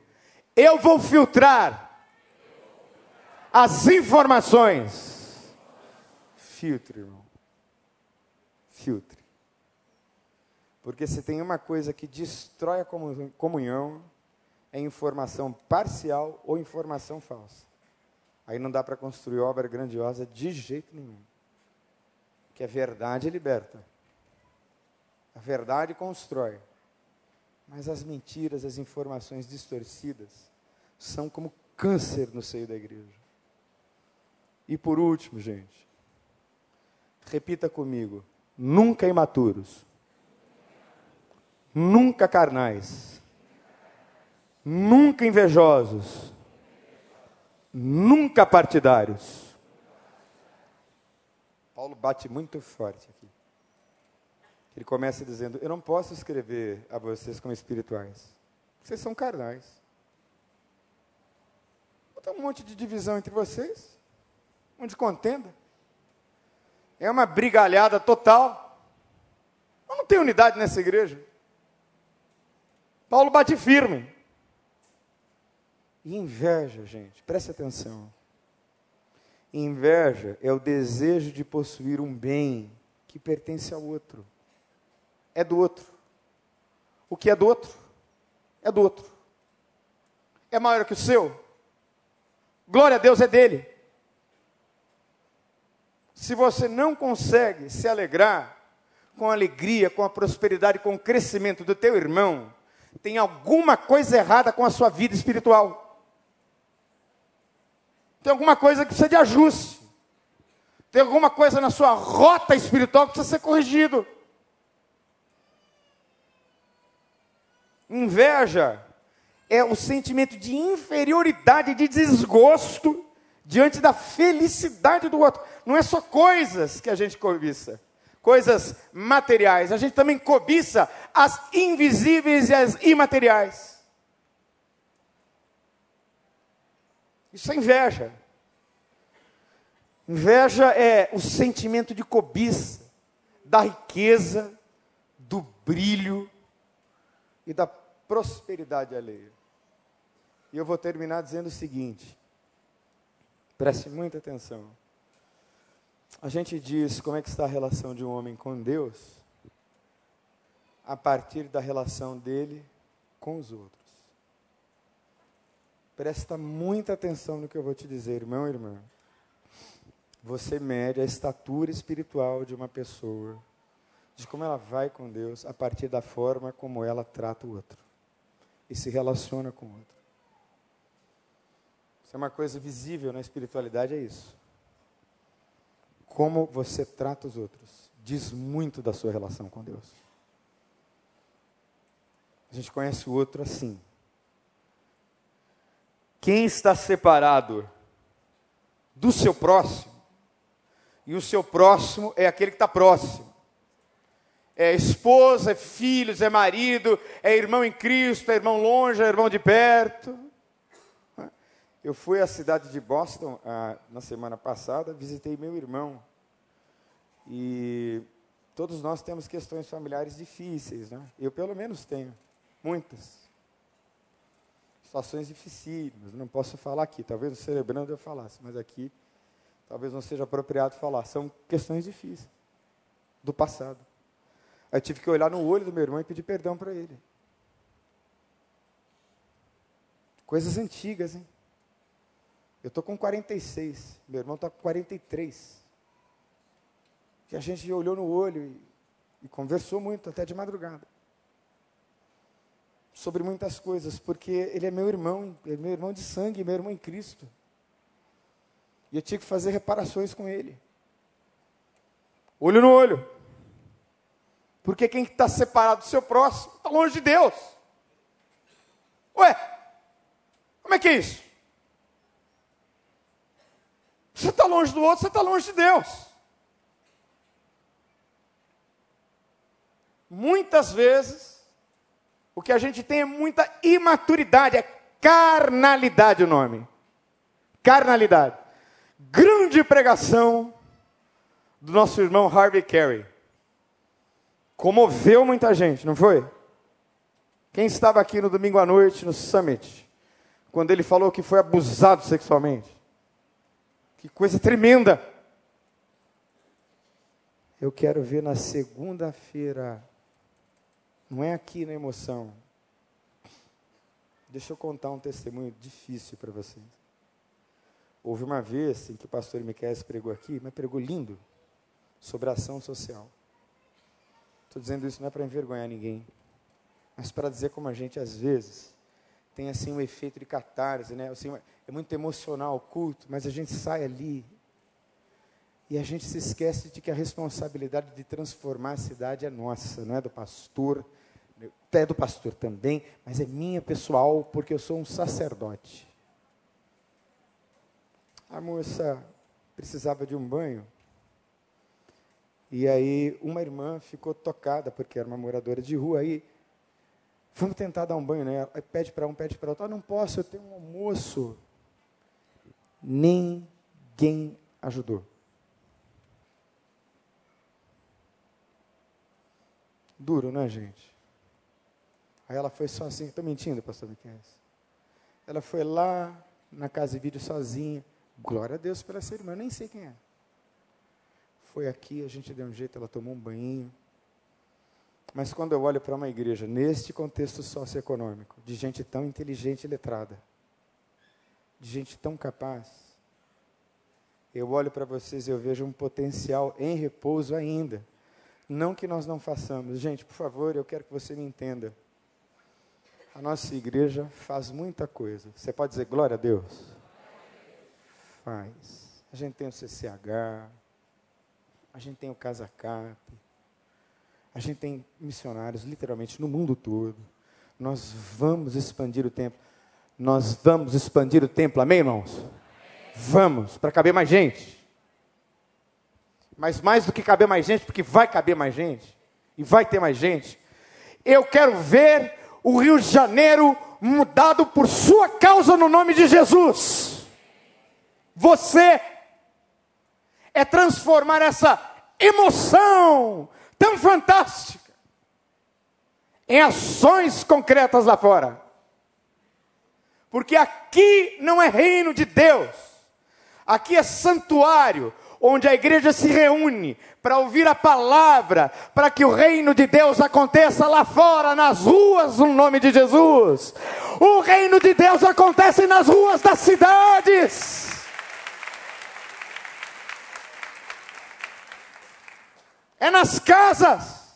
Eu vou filtrar as informações. Filtre, irmão. Filtre. Porque se tem uma coisa que destrói a comunhão, é informação parcial ou informação falsa. Aí não dá para construir obra grandiosa de jeito nenhum. Que a verdade liberta. A verdade constrói. Mas as mentiras, as informações distorcidas são como câncer no seio da igreja. E por último, gente, repita comigo: nunca imaturos, nunca carnais, nunca invejosos, nunca partidários. Paulo bate muito forte aqui. Ele começa dizendo: Eu não posso escrever a vocês como espirituais. Vocês são carnais. Tem um monte de divisão entre vocês, um de contenda. É uma brigalhada total. Eu não tem unidade nessa igreja. Paulo bate firme. E inveja, gente, preste atenção. Inveja é o desejo de possuir um bem que pertence ao outro. É do outro. O que é do outro? É do outro. É maior que o seu? Glória a Deus é dele. Se você não consegue se alegrar com a alegria, com a prosperidade, com o crescimento do teu irmão, tem alguma coisa errada com a sua vida espiritual. Tem alguma coisa que precisa de ajuste. Tem alguma coisa na sua rota espiritual que precisa ser corrigido. Inveja é o sentimento de inferioridade, de desgosto diante da felicidade do outro. Não é só coisas que a gente cobiça, coisas materiais. A gente também cobiça as invisíveis e as imateriais. Isso é inveja. Inveja é o sentimento de cobiça, da riqueza, do brilho e da prosperidade alheia. E eu vou terminar dizendo o seguinte: preste muita atenção. A gente diz como é que está a relação de um homem com Deus a partir da relação dele com os outros. Presta muita atenção no que eu vou te dizer, irmão e irmã. Você mede a estatura espiritual de uma pessoa, de como ela vai com Deus, a partir da forma como ela trata o outro e se relaciona com o outro. Isso é uma coisa visível na espiritualidade, é isso. Como você trata os outros diz muito da sua relação com Deus. A gente conhece o outro assim. Quem está separado do seu próximo, e o seu próximo é aquele que está próximo. É esposa, é filhos, é marido, é irmão em Cristo, é irmão longe, é irmão de perto. Eu fui à cidade de Boston ah, na semana passada, visitei meu irmão. E todos nós temos questões familiares difíceis, né? Eu pelo menos tenho, muitas situações dificílimas. Não posso falar aqui, talvez no celebrando eu falasse, mas aqui talvez não seja apropriado falar. São questões difíceis do passado. Eu tive que olhar no olho do meu irmão e pedir perdão para ele. Coisas antigas, hein? Eu estou com 46, meu irmão está com 43. E a gente olhou no olho e, e conversou muito, até de madrugada sobre muitas coisas, porque ele é meu irmão, ele é meu irmão de sangue, meu irmão em Cristo. E eu tinha que fazer reparações com ele. Olho no olho. Porque quem está separado do seu próximo está longe de Deus. Ué, como é que é isso? Você está longe do outro, você está longe de Deus. Muitas vezes, o que a gente tem é muita imaturidade, é carnalidade o nome. Carnalidade. Grande pregação do nosso irmão Harvey Carey. Comoveu muita gente, não foi? Quem estava aqui no domingo à noite, no Summit, quando ele falou que foi abusado sexualmente? Que coisa tremenda! Eu quero ver na segunda-feira não é aqui na emoção. Deixa eu contar um testemunho difícil para vocês. Houve uma vez em que o pastor Miquel pregou aqui, mas pregou lindo, sobre ação social. Estou dizendo isso não é para envergonhar ninguém. mas para dizer como a gente às vezes tem assim um efeito de catarse, né? Assim, é muito emocional o culto, mas a gente sai ali e a gente se esquece de que a responsabilidade de transformar a cidade é nossa, não é do pastor, é do pastor também, mas é minha pessoal, porque eu sou um sacerdote. A moça precisava de um banho. E aí uma irmã ficou tocada, porque era uma moradora de rua, aí vamos tentar dar um banho nela. Aí pede para um, pede para outro, ah, não posso, eu tenho um almoço. Ninguém ajudou. Duro, né, gente? Aí ela foi só assim, estou mentindo, pastor Miquel. Ela foi lá na casa de vídeo sozinha. Glória a Deus pela essa irmã, nem sei quem é. Foi aqui, a gente deu um jeito, ela tomou um banho. Mas quando eu olho para uma igreja, neste contexto socioeconômico, de gente tão inteligente e letrada, de gente tão capaz, eu olho para vocês e eu vejo um potencial em repouso ainda. Não que nós não façamos. Gente, por favor, eu quero que você me entenda. A nossa igreja faz muita coisa. Você pode dizer glória a Deus? Faz. A gente tem o CCH, a gente tem o Casa Cap, a gente tem missionários literalmente no mundo todo. Nós vamos expandir o templo. Nós vamos expandir o templo, amém, irmãos? Vamos, para caber mais gente. Mas mais do que caber mais gente, porque vai caber mais gente, e vai ter mais gente, eu quero ver o Rio de Janeiro mudado por sua causa no nome de Jesus. Você é transformar essa emoção tão fantástica em ações concretas lá fora. Porque aqui não é reino de Deus, aqui é santuário, onde a igreja se reúne para ouvir a palavra, para que o reino de Deus aconteça lá fora, nas ruas, no nome de Jesus. O reino de Deus acontece nas ruas das cidades. É nas casas.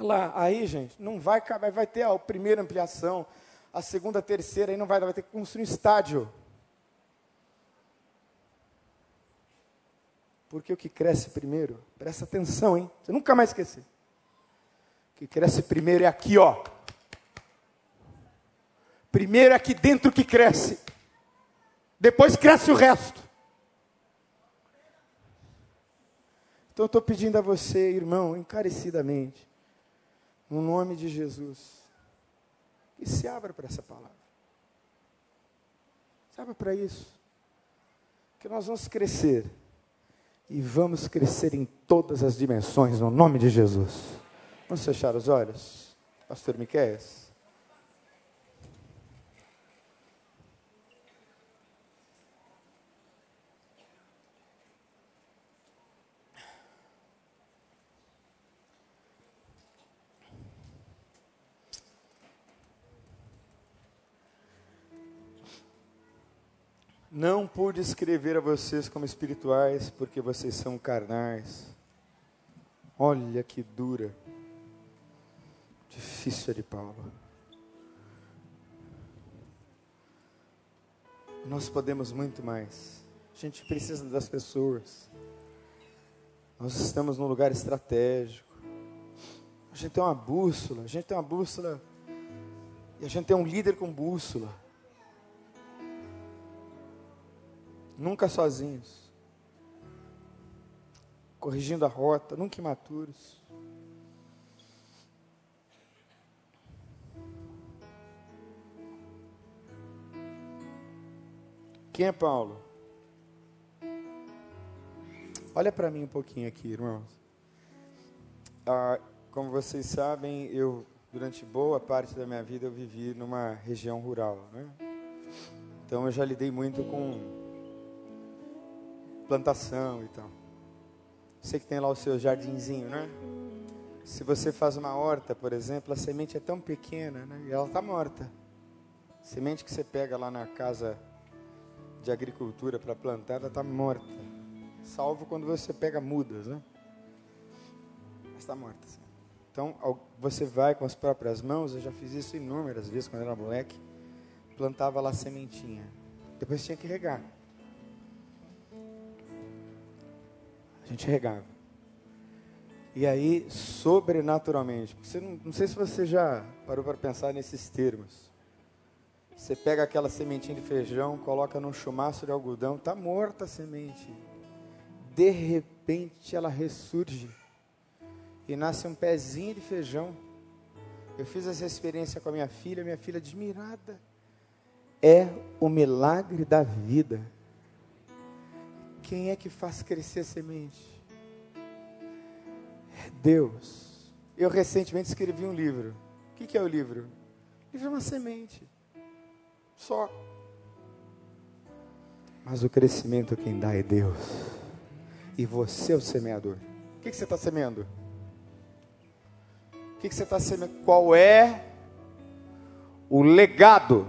Lá, aí, gente, não vai vai ter a primeira ampliação, a segunda, a terceira, aí não vai, vai ter que construir um estádio. Porque o que cresce primeiro, presta atenção, hein? Você nunca mais esquecer. O que cresce primeiro é aqui, ó. Primeiro é aqui dentro que cresce. Depois cresce o resto. Então eu estou pedindo a você, irmão, encarecidamente, no nome de Jesus, que se abra para essa palavra. Se abra para isso. Que nós vamos crescer e vamos crescer em todas as dimensões, no nome de Jesus. Vamos fechar os olhos? Pastor Miquéias. Não pude escrever a vocês como espirituais, porque vocês são carnais. Olha que dura. Difícil de Paulo. Nós podemos muito mais. A gente precisa das pessoas. Nós estamos num lugar estratégico. A gente tem uma bússola. A gente tem uma bússola. E a gente tem um líder com bússola. Nunca sozinhos, corrigindo a rota, nunca imaturos. Quem é Paulo? Olha para mim um pouquinho aqui, irmãos. Ah, como vocês sabem, eu durante boa parte da minha vida eu vivi numa região rural, né? Então eu já lidei muito com plantação e tal. Sei que tem lá o seu jardinzinho, né? Se você faz uma horta, por exemplo, a semente é tão pequena, né? E ela está morta. Semente que você pega lá na casa de agricultura para plantar, ela está morta. Salvo quando você pega mudas, né? Está morta. Então, você vai com as próprias mãos, eu já fiz isso inúmeras vezes quando era moleque, plantava lá sementinha. Depois tinha que regar. Gente regava. E aí, sobrenaturalmente, você não, não sei se você já parou para pensar nesses termos. Você pega aquela sementinha de feijão, coloca num chumaço de algodão, está morta a semente. De repente ela ressurge e nasce um pezinho de feijão. Eu fiz essa experiência com a minha filha, minha filha admirada. É o milagre da vida. Quem é que faz crescer a semente? É Deus. Eu recentemente escrevi um livro. O que, é o livro? O livro é uma semente. Só. Mas o crescimento quem dá é Deus. E você é o semeador. O que, que você está semeando? O que, que você está semeando? Qual é o legado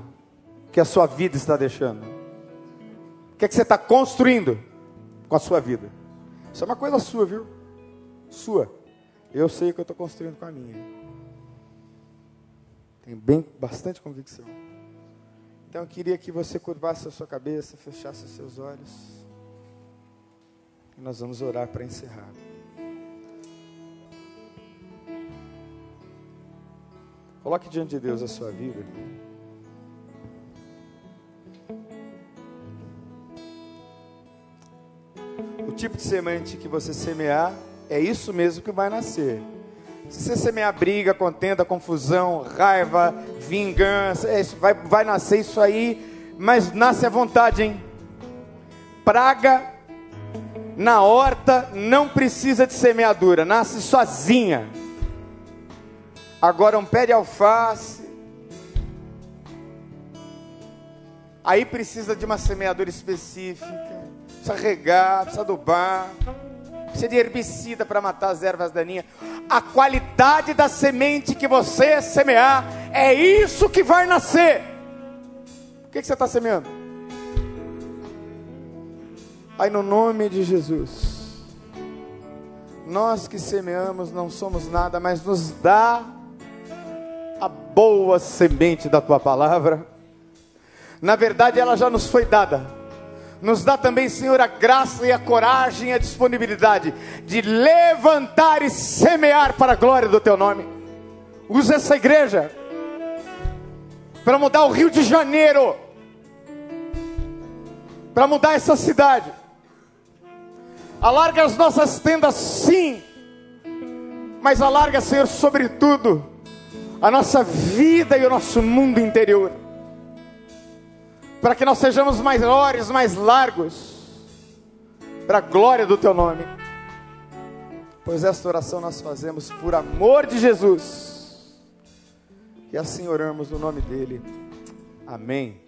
que a sua vida está deixando? O que, que você está construindo com a sua vida? Isso é uma coisa sua, viu? Sua. Eu sei o que eu estou construindo com a minha. Tenho bem, bastante convicção. Então eu queria que você curvasse a sua cabeça, fechasse os seus olhos. E nós vamos orar para encerrar. Coloque diante de Deus a sua vida. Tipo de semente que você semear, é isso mesmo que vai nascer. Se você semear briga, contenda, confusão, raiva, vingança, é isso, vai, vai nascer isso aí, mas nasce à vontade, hein? Praga na horta não precisa de semeadura, nasce sozinha. Agora um pé de alface, aí precisa de uma semeadura específica, precisa regar, precisa adubar precisa de herbicida para matar as ervas daninhas. A qualidade da semente que você semear, é isso que vai nascer. O que, que você está semeando? Aí no nome de Jesus, nós que semeamos não somos nada, mas nos dá a boa semente da tua palavra. Na verdade, ela já nos foi dada nos dá também, Senhor, a graça e a coragem e a disponibilidade de levantar e semear para a glória do Teu nome. Usa essa igreja para mudar o Rio de Janeiro, para mudar essa cidade. Alarga as nossas tendas, sim, mas alarga, Senhor, sobretudo, a nossa vida e o nosso mundo interior para que nós sejamos maiores, mais largos, para a glória do Teu nome. Pois esta oração nós fazemos por amor de Jesus. E assim oramos no nome dEle. Amém.